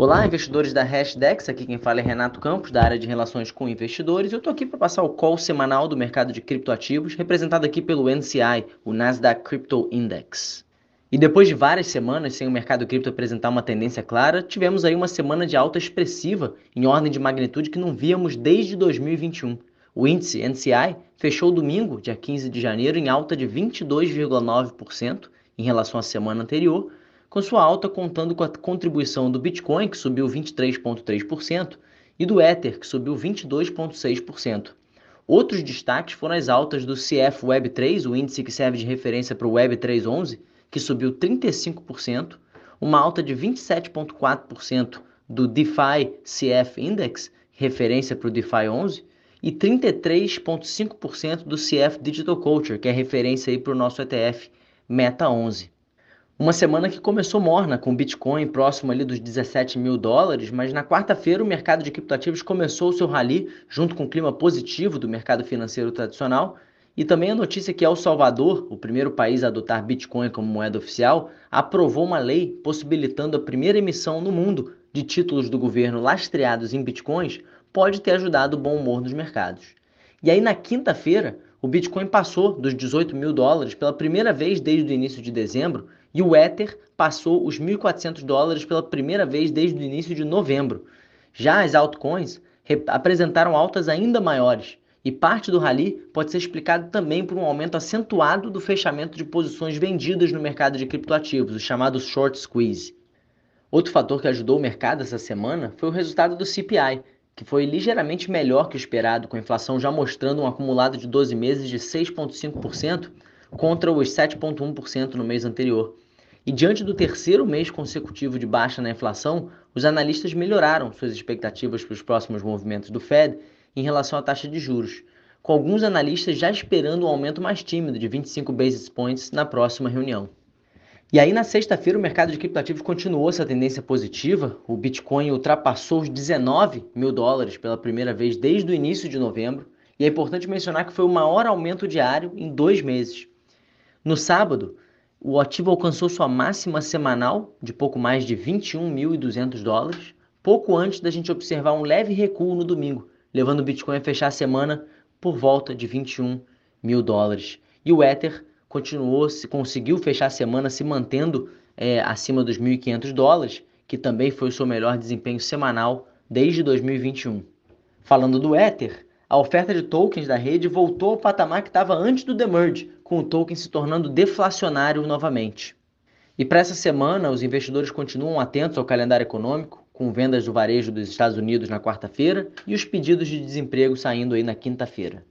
Olá, investidores da Hashdex, aqui quem fala é Renato Campos, da área de relações com investidores. Eu estou aqui para passar o call semanal do mercado de criptoativos, representado aqui pelo NCI, o Nasdaq Crypto Index. E depois de várias semanas sem o mercado cripto apresentar uma tendência clara, tivemos aí uma semana de alta expressiva, em ordem de magnitude que não víamos desde 2021. O índice NCI fechou domingo, dia 15 de janeiro, em alta de 22,9% em relação à semana anterior, com sua alta contando com a contribuição do Bitcoin, que subiu 23,3%, e do Ether, que subiu 22,6%. Outros destaques foram as altas do CF Web3, o índice que serve de referência para o Web311, que subiu 35%, uma alta de 27,4% do DeFi CF Index, referência para o DeFi 11, e 33,5% do CF Digital Culture, que é referência para o nosso ETF Meta 11. Uma semana que começou morna, com Bitcoin próximo ali dos 17 mil dólares, mas na quarta-feira o mercado de criptoativos começou o seu rally junto com o clima positivo do mercado financeiro tradicional e também a notícia que El Salvador, o primeiro país a adotar Bitcoin como moeda oficial, aprovou uma lei possibilitando a primeira emissão no mundo de títulos do governo lastreados em Bitcoins, pode ter ajudado o bom humor dos mercados. E aí na quinta-feira, o Bitcoin passou dos 18 mil dólares pela primeira vez desde o início de dezembro e o Ether passou os 1.400 dólares pela primeira vez desde o início de novembro. Já as altcoins apresentaram altas ainda maiores, e parte do rally pode ser explicado também por um aumento acentuado do fechamento de posições vendidas no mercado de criptoativos, o chamado short squeeze. Outro fator que ajudou o mercado essa semana foi o resultado do CPI, que foi ligeiramente melhor que o esperado, com a inflação já mostrando um acumulado de 12 meses de 6,5% contra os 7,1% no mês anterior. E diante do terceiro mês consecutivo de baixa na inflação, os analistas melhoraram suas expectativas para os próximos movimentos do Fed em relação à taxa de juros, com alguns analistas já esperando um aumento mais tímido de 25 basis points na próxima reunião. E aí, na sexta-feira, o mercado de criptoativos continuou essa tendência positiva. O Bitcoin ultrapassou os 19 mil dólares pela primeira vez desde o início de novembro. E é importante mencionar que foi o maior aumento diário em dois meses. No sábado, o ativo alcançou sua máxima semanal de pouco mais de 21.200 dólares, pouco antes da gente observar um leve recuo no domingo, levando o Bitcoin a fechar a semana por volta de 21 mil dólares. E o Ether continuou, se conseguiu fechar a semana se mantendo é, acima dos 1.500 dólares, que também foi o seu melhor desempenho semanal desde 2021. Falando do Ether, a oferta de tokens da rede voltou ao patamar que estava antes do demerge, com o token se tornando deflacionário novamente. E para essa semana, os investidores continuam atentos ao calendário econômico, com vendas do varejo dos Estados Unidos na quarta-feira e os pedidos de desemprego saindo aí na quinta-feira.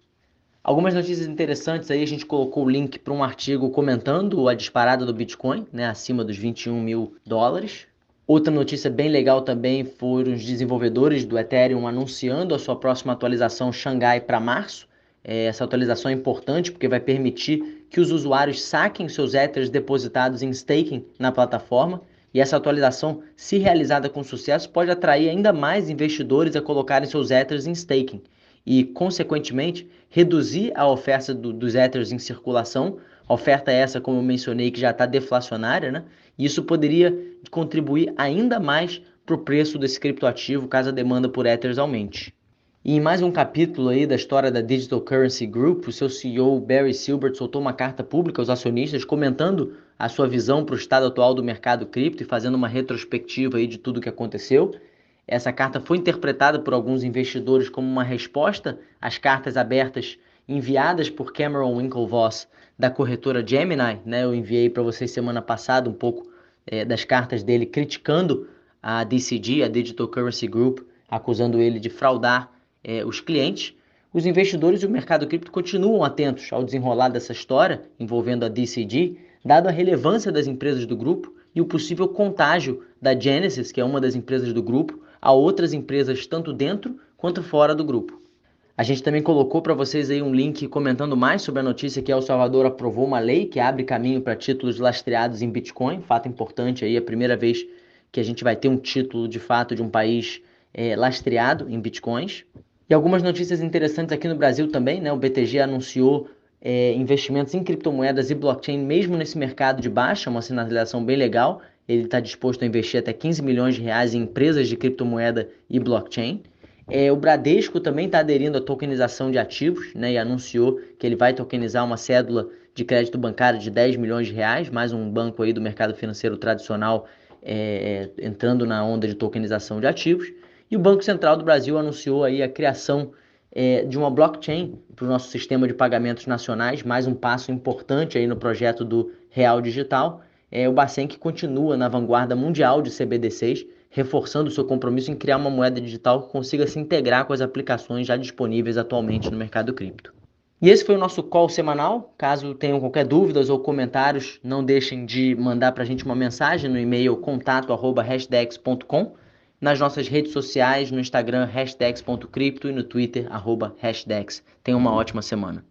Algumas notícias interessantes aí, a gente colocou o link para um artigo comentando a disparada do Bitcoin, né, acima dos 21 mil dólares, Outra notícia bem legal também foram os desenvolvedores do Ethereum anunciando a sua próxima atualização Xangai para março. É, essa atualização é importante porque vai permitir que os usuários saquem seus Ethers depositados em staking na plataforma. E essa atualização, se realizada com sucesso, pode atrair ainda mais investidores a colocarem seus Ethers em staking e, consequentemente, reduzir a oferta do, dos Ethers em circulação. Oferta essa, como eu mencionei, que já está deflacionária, né? E isso poderia contribuir ainda mais para o preço desse criptoativo caso a demanda por Ethers aumente. E em mais um capítulo aí da história da Digital Currency Group, o seu CEO Barry Silbert soltou uma carta pública aos acionistas comentando a sua visão para o estado atual do mercado cripto e fazendo uma retrospectiva aí de tudo o que aconteceu. Essa carta foi interpretada por alguns investidores como uma resposta às cartas abertas enviadas por Cameron Winklevoss da corretora Gemini, né? Eu enviei para vocês semana passada um pouco é, das cartas dele criticando a DCG, a Digital Currency Group, acusando ele de fraudar é, os clientes. Os investidores e o mercado cripto continuam atentos ao desenrolar dessa história envolvendo a DCG, dado a relevância das empresas do grupo e o possível contágio da Genesis, que é uma das empresas do grupo, a outras empresas tanto dentro quanto fora do grupo. A gente também colocou para vocês aí um link comentando mais sobre a notícia que El Salvador aprovou uma lei que abre caminho para títulos lastreados em Bitcoin, fato importante aí, a primeira vez que a gente vai ter um título de fato de um país é, lastreado em Bitcoins. E algumas notícias interessantes aqui no Brasil também, né? O BTG anunciou é, investimentos em criptomoedas e blockchain mesmo nesse mercado de baixa, uma sinalização bem legal. ele está disposto a investir até 15 milhões de reais em empresas de criptomoeda e blockchain. É, o Bradesco também está aderindo à tokenização de ativos né, e anunciou que ele vai tokenizar uma cédula de crédito bancário de 10 milhões de reais, mais um banco aí do mercado financeiro tradicional é, é, entrando na onda de tokenização de ativos. E o Banco Central do Brasil anunciou aí a criação é, de uma blockchain para o nosso sistema de pagamentos nacionais, mais um passo importante aí no projeto do Real Digital. É, o Bacen que continua na vanguarda mundial de CBDCs, reforçando seu compromisso em criar uma moeda digital que consiga se integrar com as aplicações já disponíveis atualmente no mercado cripto. E esse foi o nosso call semanal. Caso tenham qualquer dúvidas ou comentários, não deixem de mandar para a gente uma mensagem no e-mail contato@hashdex.com, nas nossas redes sociais, no Instagram hashdex.cripto e no Twitter arroba hashdex. Tenham uma ótima semana.